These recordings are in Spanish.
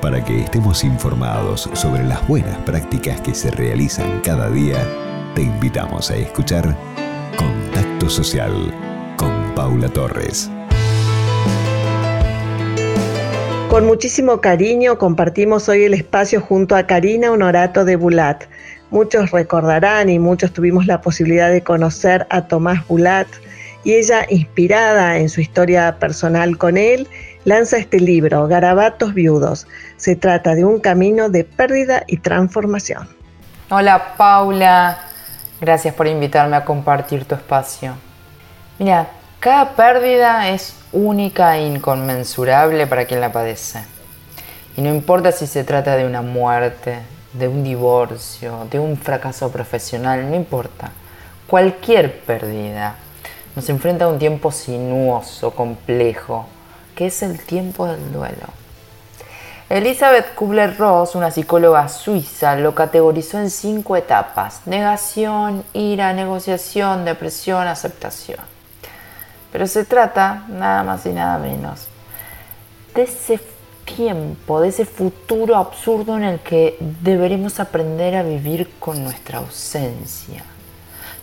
Para que estemos informados sobre las buenas prácticas que se realizan cada día, te invitamos a escuchar Contacto Social con Paula Torres. Con muchísimo cariño compartimos hoy el espacio junto a Karina Honorato de Bulat. Muchos recordarán y muchos tuvimos la posibilidad de conocer a Tomás Bulat y ella, inspirada en su historia personal con él, lanza este libro, Garabatos Viudos. Se trata de un camino de pérdida y transformación. Hola Paula, gracias por invitarme a compartir tu espacio. Mira, cada pérdida es única e inconmensurable para quien la padece. Y no importa si se trata de una muerte, de un divorcio, de un fracaso profesional, no importa. Cualquier pérdida nos enfrenta a un tiempo sinuoso, complejo, que es el tiempo del duelo. Elizabeth Kubler-Ross, una psicóloga suiza, lo categorizó en cinco etapas: negación, ira, negociación, depresión, aceptación. Pero se trata, nada más y nada menos, de ese tiempo, de ese futuro absurdo en el que deberemos aprender a vivir con nuestra ausencia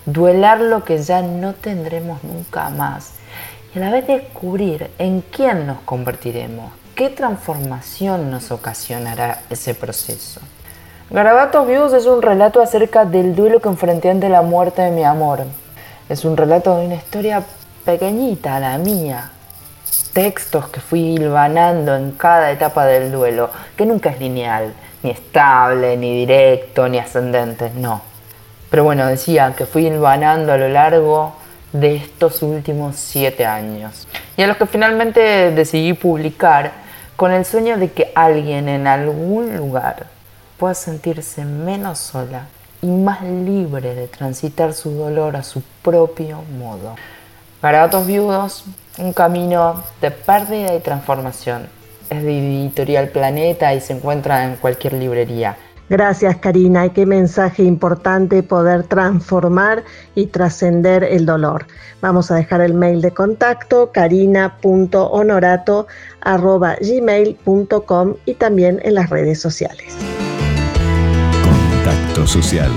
duelar lo que ya no tendremos nunca más y a la vez descubrir en quién nos convertiremos, qué transformación nos ocasionará ese proceso. Garabatos Vivos es un relato acerca del duelo que enfrenté ante la muerte de mi amor. Es un relato de una historia pequeñita, la mía. Textos que fui hilvanando en cada etapa del duelo, que nunca es lineal, ni estable, ni directo, ni ascendente, no pero bueno, decía que fui hilvanando a lo largo de estos últimos siete años. Y a los que finalmente decidí publicar con el sueño de que alguien en algún lugar pueda sentirse menos sola y más libre de transitar su dolor a su propio modo. Garabatos Viudos, un camino de pérdida y transformación. Es de Editorial Planeta y se encuentra en cualquier librería. Gracias Karina, y qué mensaje importante poder transformar y trascender el dolor. Vamos a dejar el mail de contacto karina.honorato.gmail.com y también en las redes sociales. Contacto social